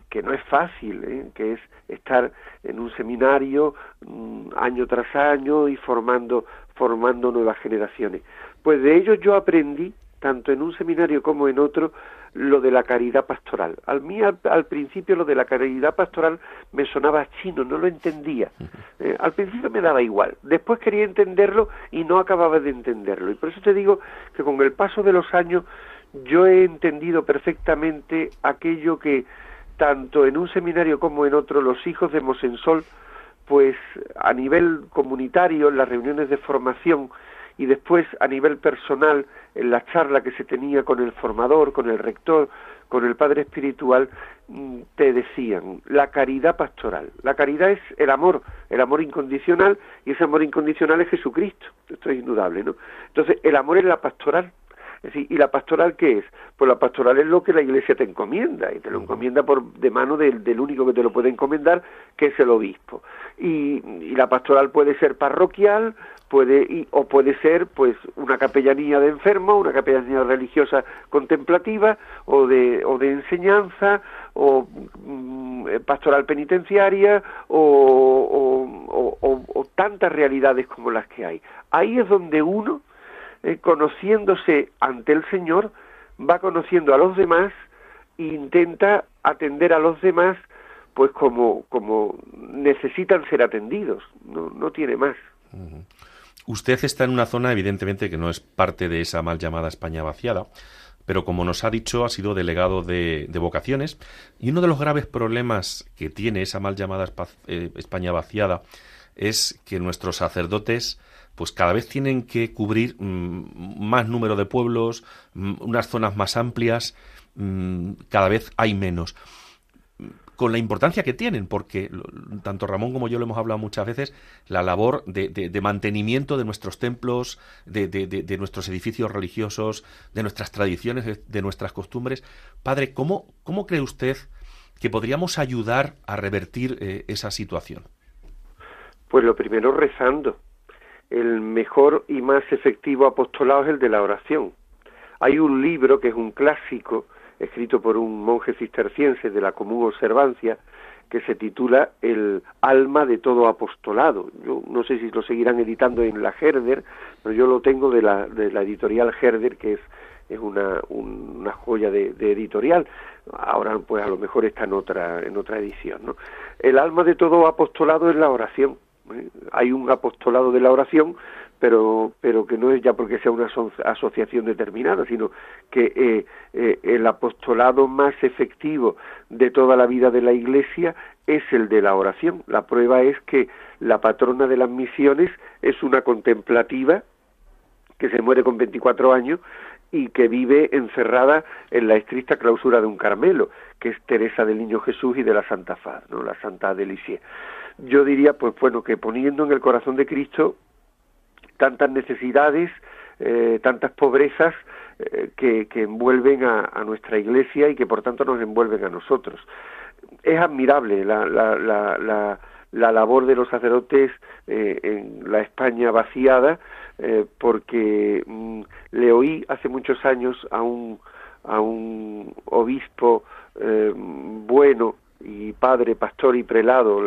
que no es fácil, ¿eh? que es estar en un seminario mm, año tras año y formando, formando nuevas generaciones. Pues de ellos yo aprendí, tanto en un seminario como en otro, lo de la caridad pastoral. Al mí al, principio lo de la caridad pastoral me sonaba chino, no lo entendía. Eh, al principio me daba igual, después quería entenderlo y no acababa de entenderlo. Y por eso te digo que con el paso de los años yo he entendido perfectamente aquello que tanto en un seminario como en otro los hijos de Mosensol, pues a nivel comunitario, en las reuniones de formación, y después a nivel personal en la charla que se tenía con el formador, con el rector, con el padre espiritual, mm, te decían la caridad pastoral. La caridad es el amor, el amor incondicional y ese amor incondicional es Jesucristo. Esto es indudable, ¿no? Entonces, el amor es la pastoral. ¿Y la pastoral qué es? Pues la pastoral es lo que la iglesia te encomienda, y te lo encomienda por de mano del, del único que te lo puede encomendar, que es el obispo. Y, y la pastoral puede ser parroquial, puede o puede ser pues una capellanía de enfermo, una capellanía religiosa contemplativa o de o de enseñanza o mm, eh, pastoral penitenciaria o, o, tantas realidades como las que hay. Ahí es donde uno eh, conociéndose ante el Señor va conociendo a los demás e intenta atender a los demás pues como como necesitan ser atendidos, no, no tiene más. Usted está en una zona, evidentemente, que no es parte de esa mal llamada España vaciada, pero como nos ha dicho, ha sido delegado de, vocaciones, y uno de los graves problemas que tiene esa mal llamada eh, España vaciada es que nuestros sacerdotes pues cada vez tienen que cubrir mm, más número de pueblos, mm, unas zonas más amplias, mm, cada vez hay menos con la importancia que tienen, porque tanto Ramón como yo lo hemos hablado muchas veces, la labor de, mantenimiento de nuestros templos, de, nuestros edificios religiosos, de nuestras tradiciones, de nuestras costumbres. Padre, ¿cómo, cómo cree usted que podríamos ayudar a revertir eh, esa situación? Pues lo primero rezando. El mejor y más efectivo apostolado es el de la oración. Hay un libro que es un clásico, escrito por un monje cisterciense de la común observancia, que se titula El alma de todo apostolado. Yo no sé si lo seguirán editando en la Herder, pero yo lo tengo de la, de la editorial Herder, que es, una, una joya de, de, editorial. Ahora, pues a lo mejor está en otra, en otra edición. ¿no? El alma de todo apostolado es la oración. ¿Eh? Hay un apostolado de la oración, pero, pero que no es ya porque sea una asociación determinada, sino que eh, eh, el apostolado más efectivo de toda la vida de la Iglesia es el de la oración. La prueba es que la patrona de las misiones es una contemplativa que se muere con 24 años y que vive encerrada en la estricta clausura de un Carmelo, que es Teresa del Niño Jesús y de la Santa Faz, ¿no? la Santa Delicie. Yo diría, pues bueno, que poniendo en el corazón de Cristo tantas necesidades, eh, tantas pobrezas eh, que, envuelven a, nuestra Iglesia y que por tanto nos envuelven a nosotros. Es admirable la, la, la, la, la labor de los sacerdotes eh, en la España vaciada, porque mm, le oí hace muchos años a un, a un obispo eh, bueno y padre, pastor y prelado,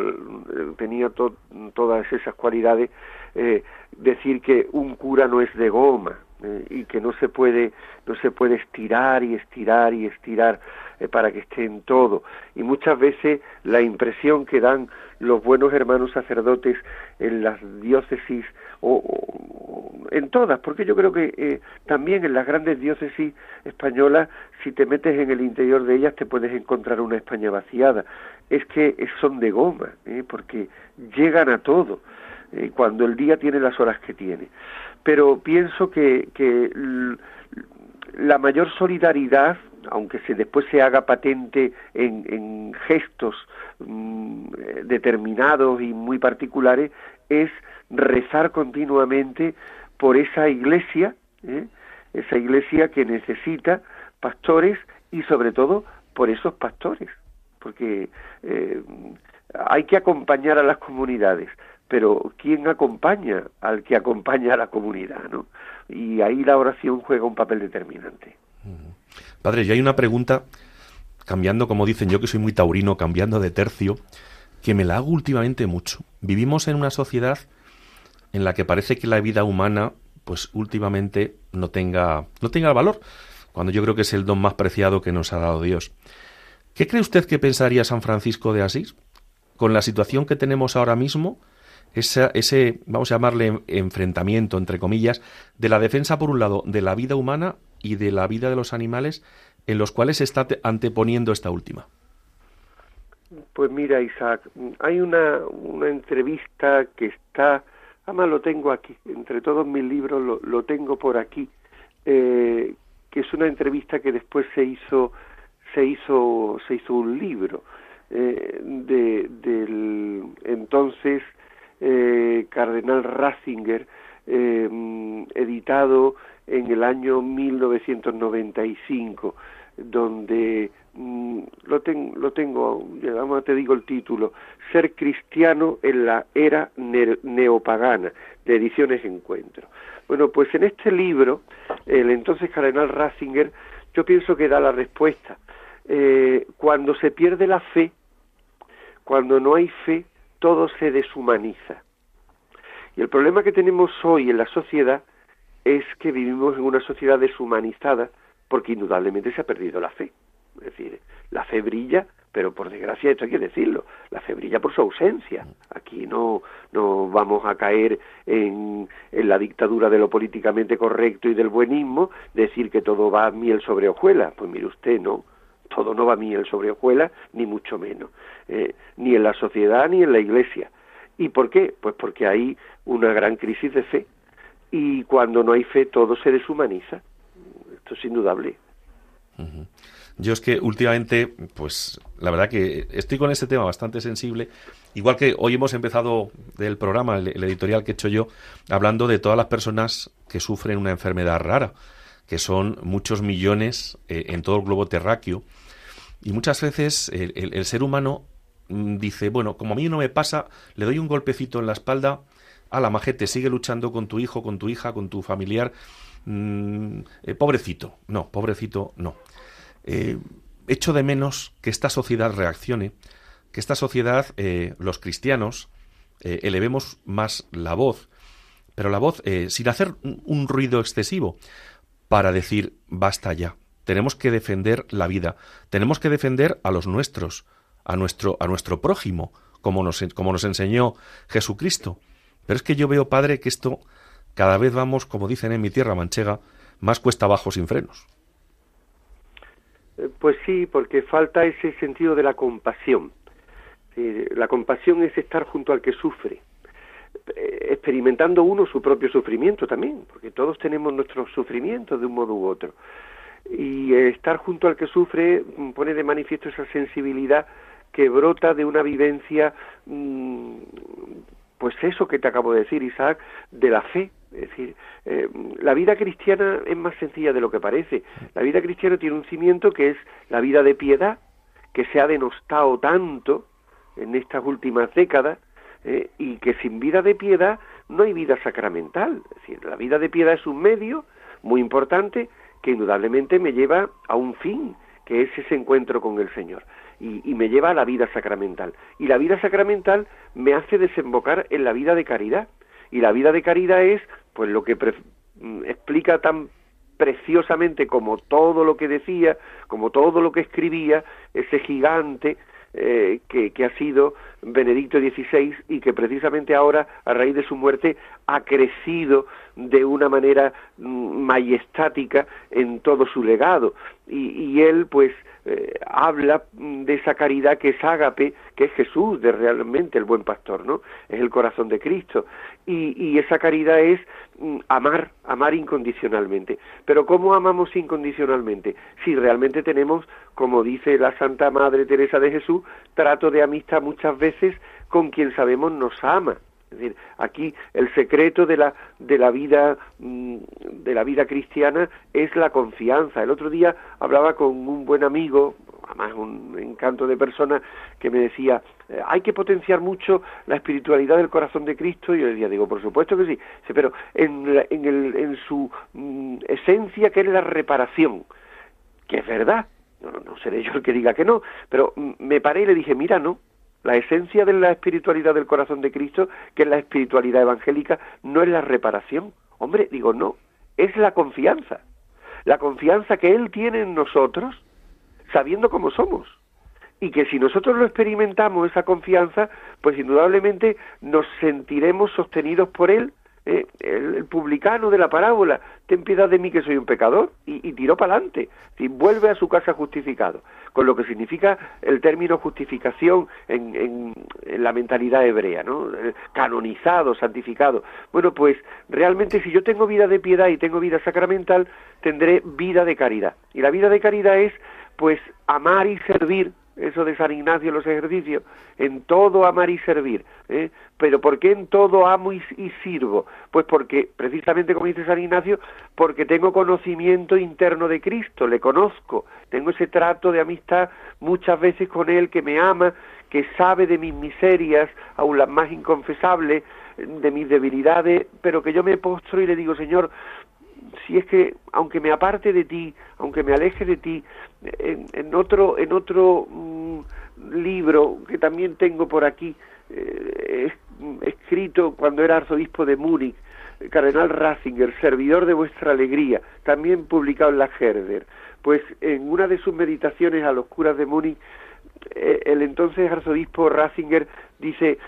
tenía to todas esas cualidades, eh, decir que un cura no es de goma eh, y que no se puede no se puede estirar y estirar y estirar eh, para que esté en todo. Y muchas veces la impresión que dan los buenos hermanos sacerdotes en las diócesis o en todas porque yo creo que eh, también en las grandes diócesis españolas si te metes en el interior de ellas te puedes encontrar una España vaciada es que son de goma eh, porque llegan a todo eh, cuando el día tiene las horas que tiene. Pero pienso que, que la mayor solidaridad, aunque se después se haga patente en, en gestos mm, determinados y muy particulares, es rezar continuamente por esa iglesia, ¿eh? esa iglesia que necesita pastores y sobre todo por esos pastores, porque eh, hay que acompañar a las comunidades, pero ¿quién acompaña al que acompaña a la comunidad? ¿no? Y ahí la oración juega un papel determinante. Padre, y hay una pregunta, cambiando, como dicen yo que soy muy taurino, cambiando de tercio, que me la hago últimamente mucho. Vivimos en una sociedad en la que parece que la vida humana, pues últimamente no tenga, no tenga valor, cuando yo creo que es el don más preciado que nos ha dado Dios. ¿Qué cree usted que pensaría San Francisco de Asís con la situación que tenemos ahora mismo ese, vamos a llamarle enfrentamiento, entre comillas, de la defensa, por un lado, de la vida humana y de la vida de los animales, en los cuales se está anteponiendo esta última. Pues mira, Isaac, hay una, una entrevista que está, además lo tengo aquí, entre todos mis libros lo, lo tengo por aquí, eh, que es una entrevista que después se hizo, se hizo, se hizo un libro eh, de, del entonces eh, Cardenal Ratzinger, editado en el año 1995, donde mm, lo, lo tengo, vamos, te digo el título, Ser cristiano en la era neopagana, de Ediciones Encuentro. Bueno, pues en este libro, el entonces Cardenal Ratzinger, yo pienso que da la respuesta. Eh, cuando se pierde la fe, cuando no hay fe, todo se deshumaniza. Y el problema que tenemos hoy en la sociedad es que vivimos en una sociedad deshumanizada porque indudablemente se ha perdido la fe. Es decir, la fe brilla, pero por desgracia esto hay que decirlo, la fe brilla por su ausencia. Aquí no, no vamos a caer en, la dictadura de lo políticamente correcto y del buenismo, decir que todo va miel sobre hojuelas. Pues mire usted, no, todo no va miel sobre hojuelas, ni mucho menos, eh, ni en la sociedad ni en la iglesia. ¿Y por qué? Pues porque hay una gran crisis de fe y cuando no hay fe todo se deshumaniza. Esto es indudable. Yo es que últimamente, pues la verdad que estoy con este tema bastante sensible. Igual que hoy hemos empezado del programa, el, editorial que he hecho yo, hablando de todas las personas que sufren una enfermedad rara, que son muchos millones eh, en todo el globo terráqueo y muchas veces el, ser humano mm, dice, bueno, como a mí no me pasa, le doy un golpecito en la espalda a la majete, sigue luchando con tu hijo, con tu hija, con tu familiar. Mm, eh, pobrecito, no, pobrecito, no. Eh, echo de menos que esta sociedad reaccione, que esta sociedad, eh, los cristianos, elevemos más la voz, pero la voz sin hacer un ruido excesivo, para decir basta ya. Tenemos que defender la vida, tenemos que defender a los nuestros, a nuestro, a nuestro prójimo, como nos, como nos enseñó Jesucristo. Pero es que yo veo, Padre, que esto cada vez vamos, como dicen en mi tierra manchega, más cuesta abajo sin frenos. Eh, pues sí, porque falta ese sentido de la compasión. La compasión es estar junto al que sufre, eh, experimentando uno su propio sufrimiento también, porque todos tenemos nuestros sufrimientos de un modo u otro. Y estar junto al que sufre mm, pone de manifiesto esa sensibilidad que brota de una vivencia, mm, pues eso que te acabo de decir, Isaac, de la fe. Es decir, eh, la vida cristiana es más sencilla de lo que parece. La vida cristiana tiene un cimiento que es la vida de piedad, que se ha denostado tanto en estas últimas décadas, eh, y que sin vida de piedad no hay vida sacramental. Es decir, la vida de piedad es un medio muy importante que indudablemente me lleva a un fin, que es ese encuentro con el Señor y, me lleva a la vida sacramental. Y la vida sacramental me hace desembocar en la vida de caridad. Y la vida de caridad es, pues, lo que mm, explica tan preciosamente como todo lo que decía, como todo lo que escribía, ese gigante eh, que, que, ha sido Benedicto XVI y que precisamente ahora, a raíz de su muerte, ha crecido de una manera mm, majestática en todo su legado. Y, y él, pues, eh, habla de esa caridad que es ágape, que es Jesús, de realmente el buen pastor, ¿no? Es el corazón de Cristo. Y, y esa caridad es mm, amar, amar incondicionalmente. Pero ¿cómo amamos incondicionalmente? Si realmente tenemos, como dice la Santa Madre Teresa de Jesús, trato de amistad muchas veces con quien sabemos nos ama. Es decir, aquí el secreto de la, de la vida mm, de la vida cristiana es la confianza. El otro día hablaba con un buen amigo, además un encanto de persona, que me decía, eh, hay que potenciar mucho la espiritualidad del corazón de Cristo. Y yo le decía, digo, por supuesto que sí, pero en, en, el, en su mm, esencia que es la reparación, que es verdad, no, no seré yo el que diga que no, pero mm, me paré y le dije, mira, no, la esencia de la espiritualidad del corazón de Cristo, que es la espiritualidad evangélica, no es la reparación. Hombre, digo, no, es la confianza. La confianza que Él tiene en nosotros, sabiendo cómo somos. Y que si nosotros lo experimentamos, esa confianza, pues indudablemente nos sentiremos sostenidos por Él eh, el, publicano de la parábola, ten piedad de mí que soy un pecador, y, tiró para adelante, y vuelve a su casa justificado, con lo que significa el término justificación en, en, la mentalidad hebrea, ¿no? Eh, canonizado, santificado. Bueno, pues realmente si yo tengo vida de piedad y tengo vida sacramental, tendré vida de caridad. Y la vida de caridad es, pues, amar y servir eso de San Ignacio los ejercicios, en todo amar y servir. ¿eh? Pero ¿por qué en todo amo y, sirvo? Pues porque, precisamente como dice San Ignacio, porque tengo conocimiento interno de Cristo, le conozco, tengo ese trato de amistad muchas veces con Él que me ama, que sabe de mis miserias, aun las más inconfesables, de mis debilidades, pero que yo me postro y le digo, Señor, si es que aunque me aparte de ti, aunque me aleje de ti, en, otro en otro mm, libro que también tengo por aquí eh, escrito cuando era arzobispo de Múnich, cardenal Ratzinger, servidor de vuestra alegría, también publicado en la Herder. Pues en una de sus meditaciones a los curas de Múnich, eh, el entonces arzobispo Ratzinger dice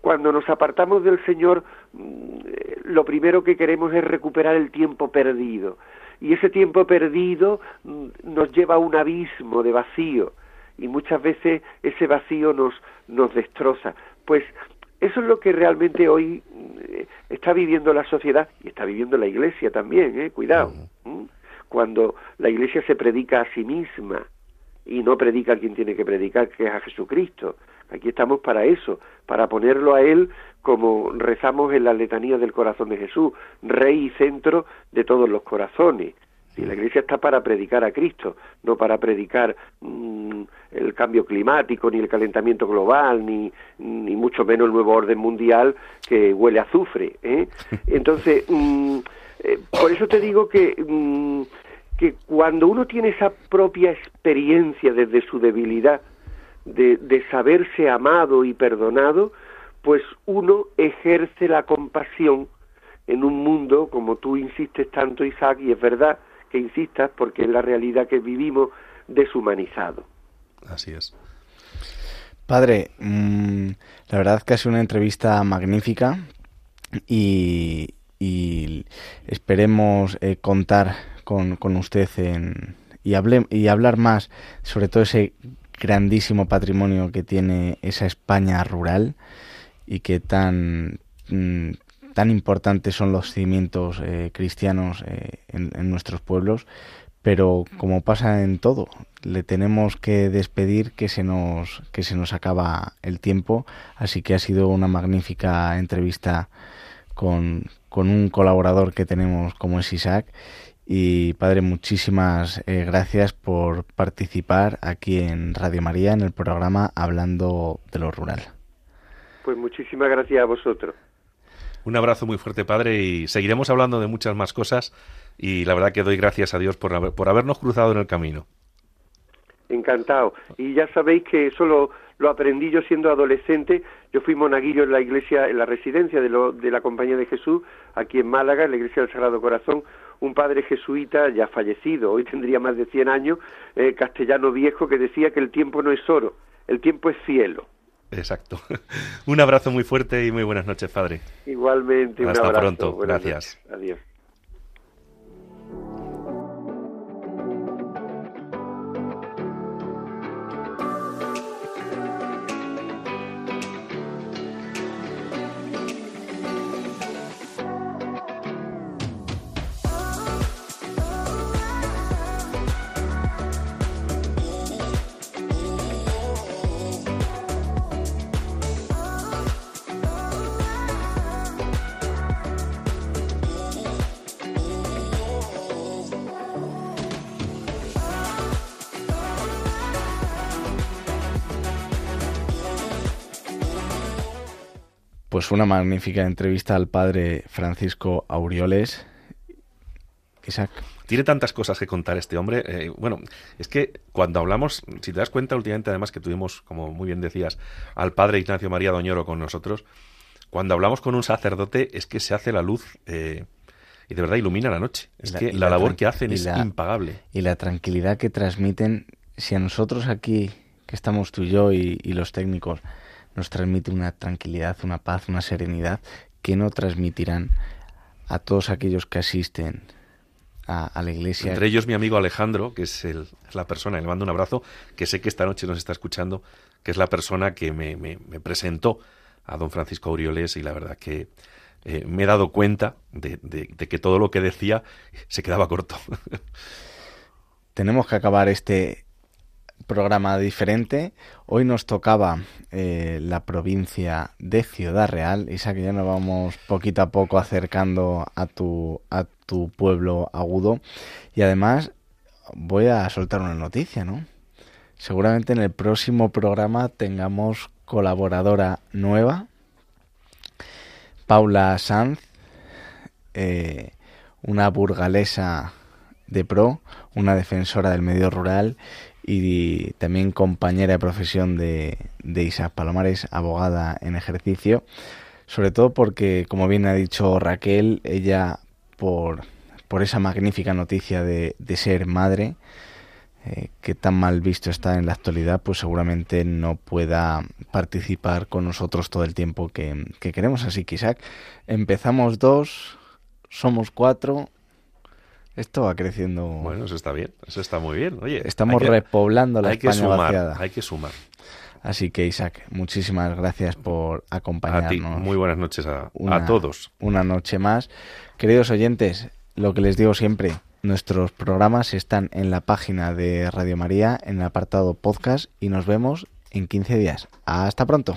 cuando nos apartamos del Señor, mm, lo primero que queremos es recuperar el tiempo perdido. Y ese tiempo perdido mm, nos lleva a un abismo de vacío. Y muchas veces ese vacío nos, nos destroza. Pues eso es lo que realmente hoy mm, está viviendo la sociedad y está viviendo la iglesia también, ¿eh? cuidado. Cuando la iglesia se predica a sí misma y no predica a quien tiene que predicar, que es a Jesucristo. Aquí estamos para eso, para ponerlo a Él como rezamos en la letanía del corazón de Jesús, Rey y centro de todos los corazones. Si la Iglesia está para predicar a Cristo, no para predicar mm, el cambio climático, ni el calentamiento global, ni, ni mucho menos el nuevo orden mundial que huele a azufre. ¿eh? Entonces, mm, eh, por eso te digo que, mm, que cuando uno tiene esa propia experiencia desde su debilidad, de, de saberse amado y perdonado, pues uno ejerce la compasión en un mundo, como tú insistes tanto, Isaac, y es verdad, que insistas porque es la realidad que vivimos deshumanizado. Así es. Padre, mm, la verdad que ha sido una entrevista magnífica y, esperemos eh, contar con, usted en, y, hable, y hablar más sobre todo ese grandísimo patrimonio que tiene esa España rural y que tan, mm, tan importantes son los cimientos eh, cristianos eh, en, nuestros pueblos, pero como pasa en todo, le tenemos que despedir que se nos que se nos acaba el tiempo, así que ha sido una magnífica entrevista con, con un colaborador que tenemos como es Isaac y padre, muchísimas eh, gracias por participar aquí en Radio María en el programa Hablando de lo Rural. Pues muchísimas gracias a vosotros. Un abrazo muy fuerte, padre, y seguiremos hablando de muchas más cosas. Y la verdad que doy gracias a Dios por, por habernos cruzado en el camino. Encantado. Y ya sabéis que eso lo, aprendí yo siendo adolescente. Yo fui monaguillo en la iglesia, en la residencia de, lo, de la Compañía de Jesús, aquí en Málaga, en la iglesia del Sagrado Corazón. Un padre jesuita ya fallecido, hoy tendría más de 100 años, eh, castellano viejo, que decía que el tiempo no es oro, el tiempo es cielo. Exacto. un abrazo muy fuerte y muy buenas noches, padre. Igualmente, Hasta un abrazo. pronto. Gracias. Adiós. Pues una magnífica entrevista al padre Francisco Aureoles. Isaac. Tiene tantas cosas que contar este hombre. Eh, bueno, es que cuando hablamos, si te das cuenta últimamente además que tuvimos, como muy bien decías, al padre Ignacio María Doñoro con nosotros, cuando hablamos con un sacerdote es que se hace la luz eh, y de verdad ilumina la noche. Es que la, labor que hacen es impagable. Y la tranquilidad que transmiten, si a nosotros aquí, que estamos tú y yo y los técnicos, nos transmite una tranquilidad, una paz, una serenidad que no transmitirán a todos aquellos que asisten a, la iglesia. Entre ellos mi amigo Alejandro, que es, el, la persona, le mando un abrazo, que sé que esta noche nos está escuchando, que es la persona que me, me, presentó a don Francisco Aureoles y la verdad que eh, me he dado cuenta de, de, que todo lo que decía se quedaba corto. Tenemos que acabar este, programa diferente. Hoy nos tocaba eh, la provincia de Ciudad Real. Isa, que ya nos vamos poquito a poco acercando a tu, a tu pueblo agudo. Y además voy a soltar una noticia, ¿no? Seguramente en el próximo programa tengamos colaboradora nueva. Paula Sanz, eh, una burgalesa de pro, una defensora del medio rural y también compañera de profesión de, de Isaac Palomares, abogada en ejercicio, sobre todo porque, como bien ha dicho Raquel, ella por, por esa magnífica noticia de, de ser madre, eh, que tan mal visto está en la actualidad, pues seguramente no pueda participar con nosotros todo el tiempo que, que queremos. Así que Isaac, empezamos dos, somos cuatro esto va creciendo. Bueno, eso está bien, eso está muy bien. Oye, estamos repoblando la hay España que sumar, vaciada. Hay que sumar. Así que Isaac, muchísimas gracias por acompañarnos. A ti, muy buenas noches a, a todos. Una noche más. Queridos oyentes, lo que les digo siempre, nuestros programas están en la página de Radio María, en el apartado podcast, y nos vemos en 15 días. Hasta pronto.